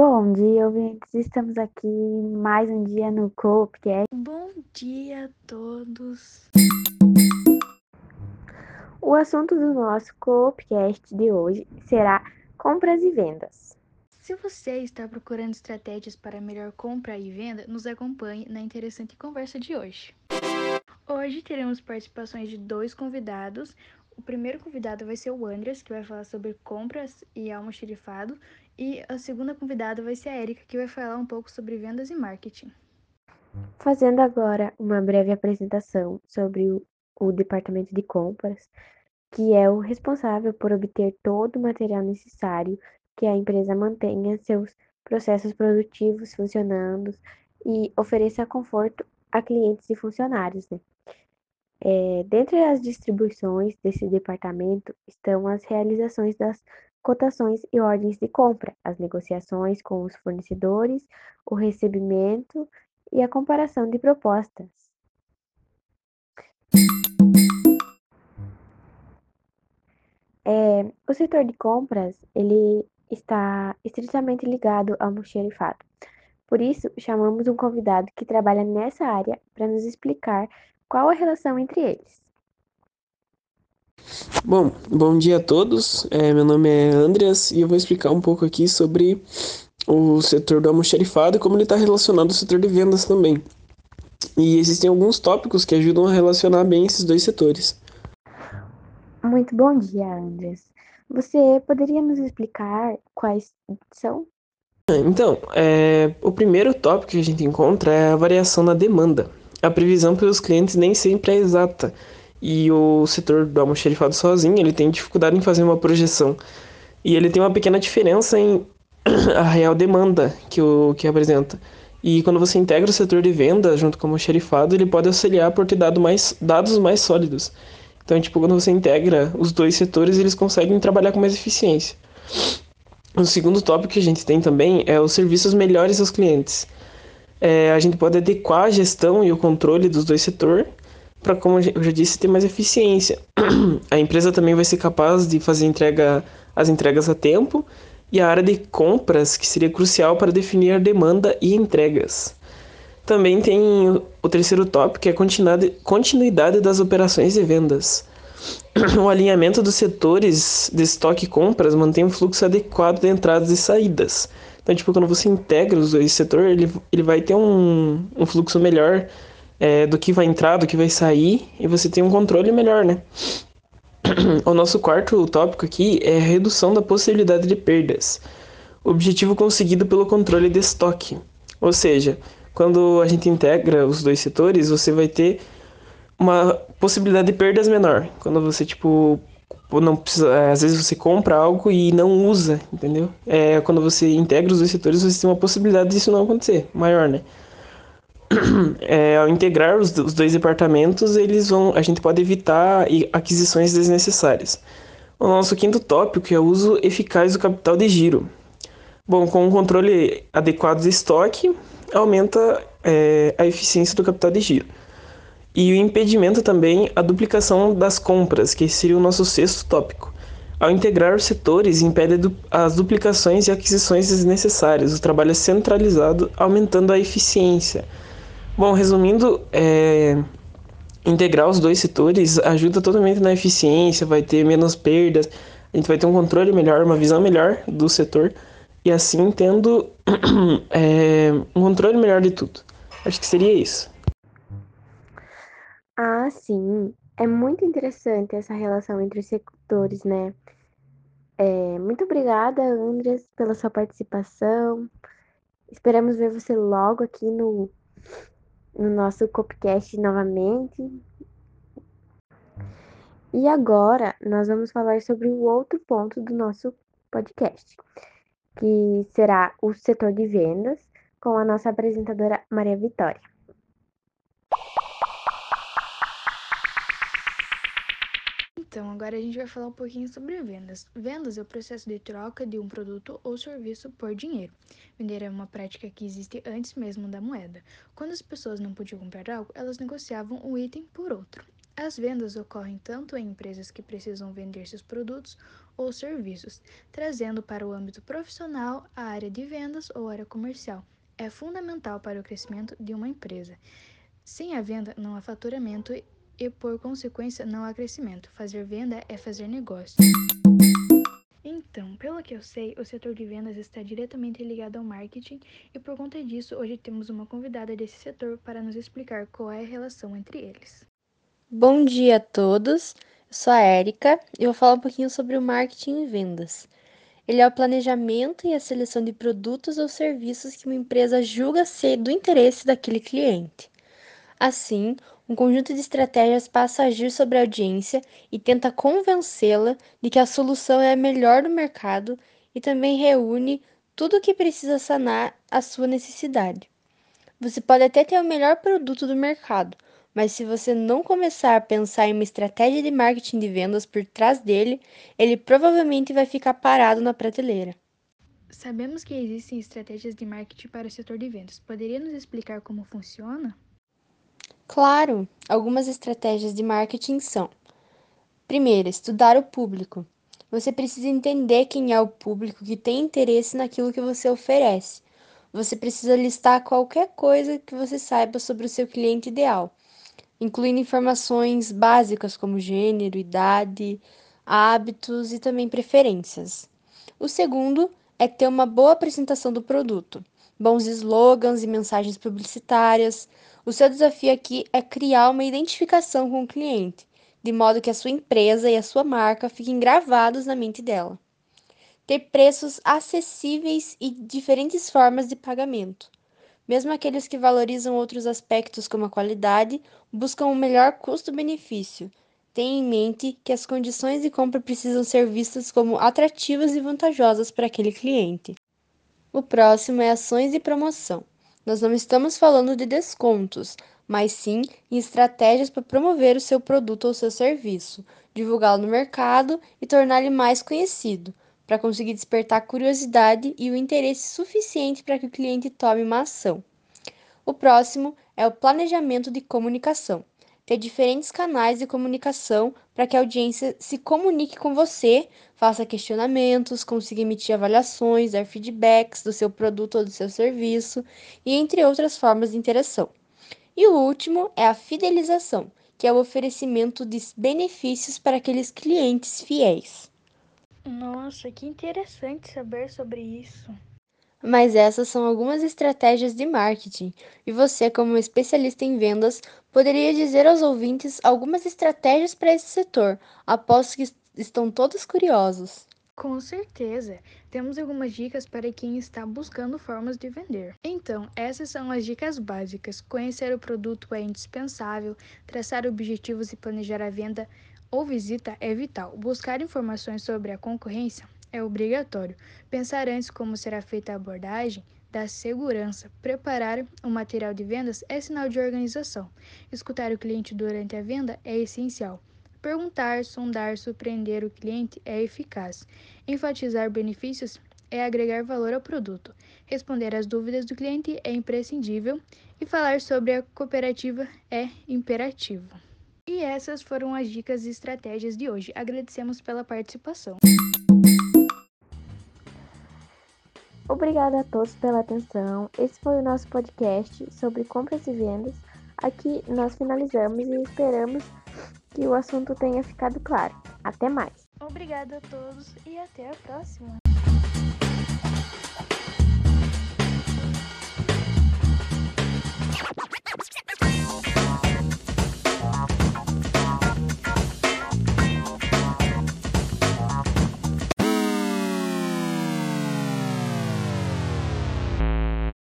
Bom dia, ouvintes. Estamos aqui mais um dia no Coopcast. Bom dia a todos. O assunto do nosso Coopcast de hoje será compras e vendas. Se você está procurando estratégias para melhor compra e venda, nos acompanhe na interessante conversa de hoje. Hoje teremos participações de dois convidados. O primeiro convidado vai ser o Andreas, que vai falar sobre compras e almoxerifado, e a segunda convidada vai ser a Erika, que vai falar um pouco sobre vendas e marketing. Fazendo agora uma breve apresentação sobre o, o departamento de compras, que é o responsável por obter todo o material necessário que a empresa mantenha seus processos produtivos funcionando e ofereça conforto a clientes e funcionários. Né? É, dentre as distribuições desse departamento estão as realizações das cotações e ordens de compra, as negociações com os fornecedores, o recebimento e a comparação de propostas. É, o setor de compras ele está estritamente ligado ao almoxerifado. Por isso, chamamos um convidado que trabalha nessa área para nos explicar qual a relação entre eles. Bom, bom dia a todos. É, meu nome é Andreas e eu vou explicar um pouco aqui sobre o setor do almoxerifado e como ele está relacionado ao setor de vendas também. E existem alguns tópicos que ajudam a relacionar bem esses dois setores. Muito bom dia, Andreas. Você poderia nos explicar quais são? Então, é, o primeiro tópico que a gente encontra é a variação na demanda. A previsão pelos clientes nem sempre é exata e o setor do almoxerifado sozinho, ele tem dificuldade em fazer uma projeção. E ele tem uma pequena diferença em a real demanda que, o, que apresenta. E quando você integra o setor de venda junto com o almoxerifado, ele pode auxiliar por ter dado mais, dados mais sólidos. Então, tipo, quando você integra os dois setores, eles conseguem trabalhar com mais eficiência. O segundo tópico que a gente tem também é os serviços melhores aos clientes. É, a gente pode adequar a gestão e o controle dos dois setores para, como eu já disse, ter mais eficiência. A empresa também vai ser capaz de fazer entrega, as entregas a tempo e a área de compras, que seria crucial para definir a demanda e entregas. Também tem o terceiro tópico, que é a continuidade das operações e vendas. O alinhamento dos setores de estoque e compras mantém um fluxo adequado de entradas e saídas. Então, tipo, quando você integra os dois setores, ele, ele vai ter um, um fluxo melhor é, do que vai entrar, do que vai sair, e você tem um controle melhor, né? O nosso quarto tópico aqui é a redução da possibilidade de perdas. Objetivo conseguido pelo controle de estoque. Ou seja, quando a gente integra os dois setores, você vai ter uma possibilidade de perdas menor. Quando você, tipo, não precisa, é, às vezes você compra algo e não usa, entendeu? É, quando você integra os dois setores, você tem uma possibilidade disso não acontecer, maior, né? é, ao integrar os, os, dois departamentos, eles vão, a gente pode evitar aquisições desnecessárias. O nosso quinto tópico é o uso eficaz do capital de giro. Bom, com um controle adequado de estoque, aumenta é, a eficiência do capital de giro. E o impedimento também a duplicação das compras, que seria o nosso sexto tópico. Ao integrar os setores, impede as duplicações e aquisições desnecessárias. O trabalho é centralizado, aumentando a eficiência. Bom, resumindo, é, integrar os dois setores ajuda totalmente na eficiência, vai ter menos perdas, a gente vai ter um controle melhor, uma visão melhor do setor e assim tendo é, um controle melhor de tudo. Acho que seria isso. Ah, sim. É muito interessante essa relação entre os setores, né? É, muito obrigada, Andres, pela sua participação. Esperamos ver você logo aqui no no nosso Copcast novamente. E agora nós vamos falar sobre o outro ponto do nosso podcast, que será o setor de vendas, com a nossa apresentadora Maria Vitória. Então, agora a gente vai falar um pouquinho sobre vendas. Vendas é o processo de troca de um produto ou serviço por dinheiro. Vender é uma prática que existe antes mesmo da moeda. Quando as pessoas não podiam comprar algo, elas negociavam um item por outro. As vendas ocorrem tanto em empresas que precisam vender seus produtos ou serviços, trazendo para o âmbito profissional a área de vendas ou área comercial. É fundamental para o crescimento de uma empresa. Sem a venda, não há faturamento e, por consequência, não há crescimento. Fazer venda é fazer negócio. Então, pelo que eu sei, o setor de vendas está diretamente ligado ao marketing e por conta disso, hoje temos uma convidada desse setor para nos explicar qual é a relação entre eles. Bom dia a todos, eu sou a Érica e vou falar um pouquinho sobre o marketing e vendas. Ele é o planejamento e a seleção de produtos ou serviços que uma empresa julga ser do interesse daquele cliente. Assim, um conjunto de estratégias passa a agir sobre a audiência e tenta convencê-la de que a solução é a melhor do mercado e também reúne tudo o que precisa sanar a sua necessidade. Você pode até ter o melhor produto do mercado, mas se você não começar a pensar em uma estratégia de marketing de vendas por trás dele, ele provavelmente vai ficar parado na prateleira. Sabemos que existem estratégias de marketing para o setor de vendas. Poderia nos explicar como funciona? Claro, algumas estratégias de marketing são: primeiro, estudar o público. Você precisa entender quem é o público que tem interesse naquilo que você oferece. Você precisa listar qualquer coisa que você saiba sobre o seu cliente ideal incluindo informações básicas como gênero, idade, hábitos e também preferências. O segundo é ter uma boa apresentação do produto, bons slogans e mensagens publicitárias. O seu desafio aqui é criar uma identificação com o cliente, de modo que a sua empresa e a sua marca fiquem gravados na mente dela. Ter preços acessíveis e diferentes formas de pagamento. Mesmo aqueles que valorizam outros aspectos como a qualidade, buscam o um melhor custo-benefício. Tenha em mente que as condições de compra precisam ser vistas como atrativas e vantajosas para aquele cliente. O próximo é ações de promoção. Nós não estamos falando de descontos, mas sim em estratégias para promover o seu produto ou seu serviço, divulgá-lo no mercado e torná-lo mais conhecido para conseguir despertar curiosidade e o interesse suficiente para que o cliente tome uma ação. O próximo é o planejamento de comunicação. Ter diferentes canais de comunicação para que a audiência se comunique com você, faça questionamentos, consiga emitir avaliações, dar feedbacks do seu produto ou do seu serviço e entre outras formas de interação. E o último é a fidelização, que é o oferecimento de benefícios para aqueles clientes fiéis. Nossa, que interessante saber sobre isso. Mas essas são algumas estratégias de marketing, e você, como especialista em vendas, poderia dizer aos ouvintes algumas estratégias para esse setor. Aposto que estão todos curiosos. Com certeza, temos algumas dicas para quem está buscando formas de vender. Então, essas são as dicas básicas. Conhecer o produto é indispensável, traçar objetivos e planejar a venda ou visita é vital. Buscar informações sobre a concorrência é obrigatório. Pensar antes como será feita a abordagem dá segurança. Preparar o material de vendas é sinal de organização. Escutar o cliente durante a venda é essencial. Perguntar, sondar, surpreender o cliente é eficaz. Enfatizar benefícios é agregar valor ao produto. Responder às dúvidas do cliente é imprescindível. E falar sobre a cooperativa é imperativo. E essas foram as dicas e estratégias de hoje. Agradecemos pela participação. Obrigada a todos pela atenção. Esse foi o nosso podcast sobre compras e vendas. Aqui nós finalizamos e esperamos que o assunto tenha ficado claro. Até mais. Obrigada a todos e até a próxima.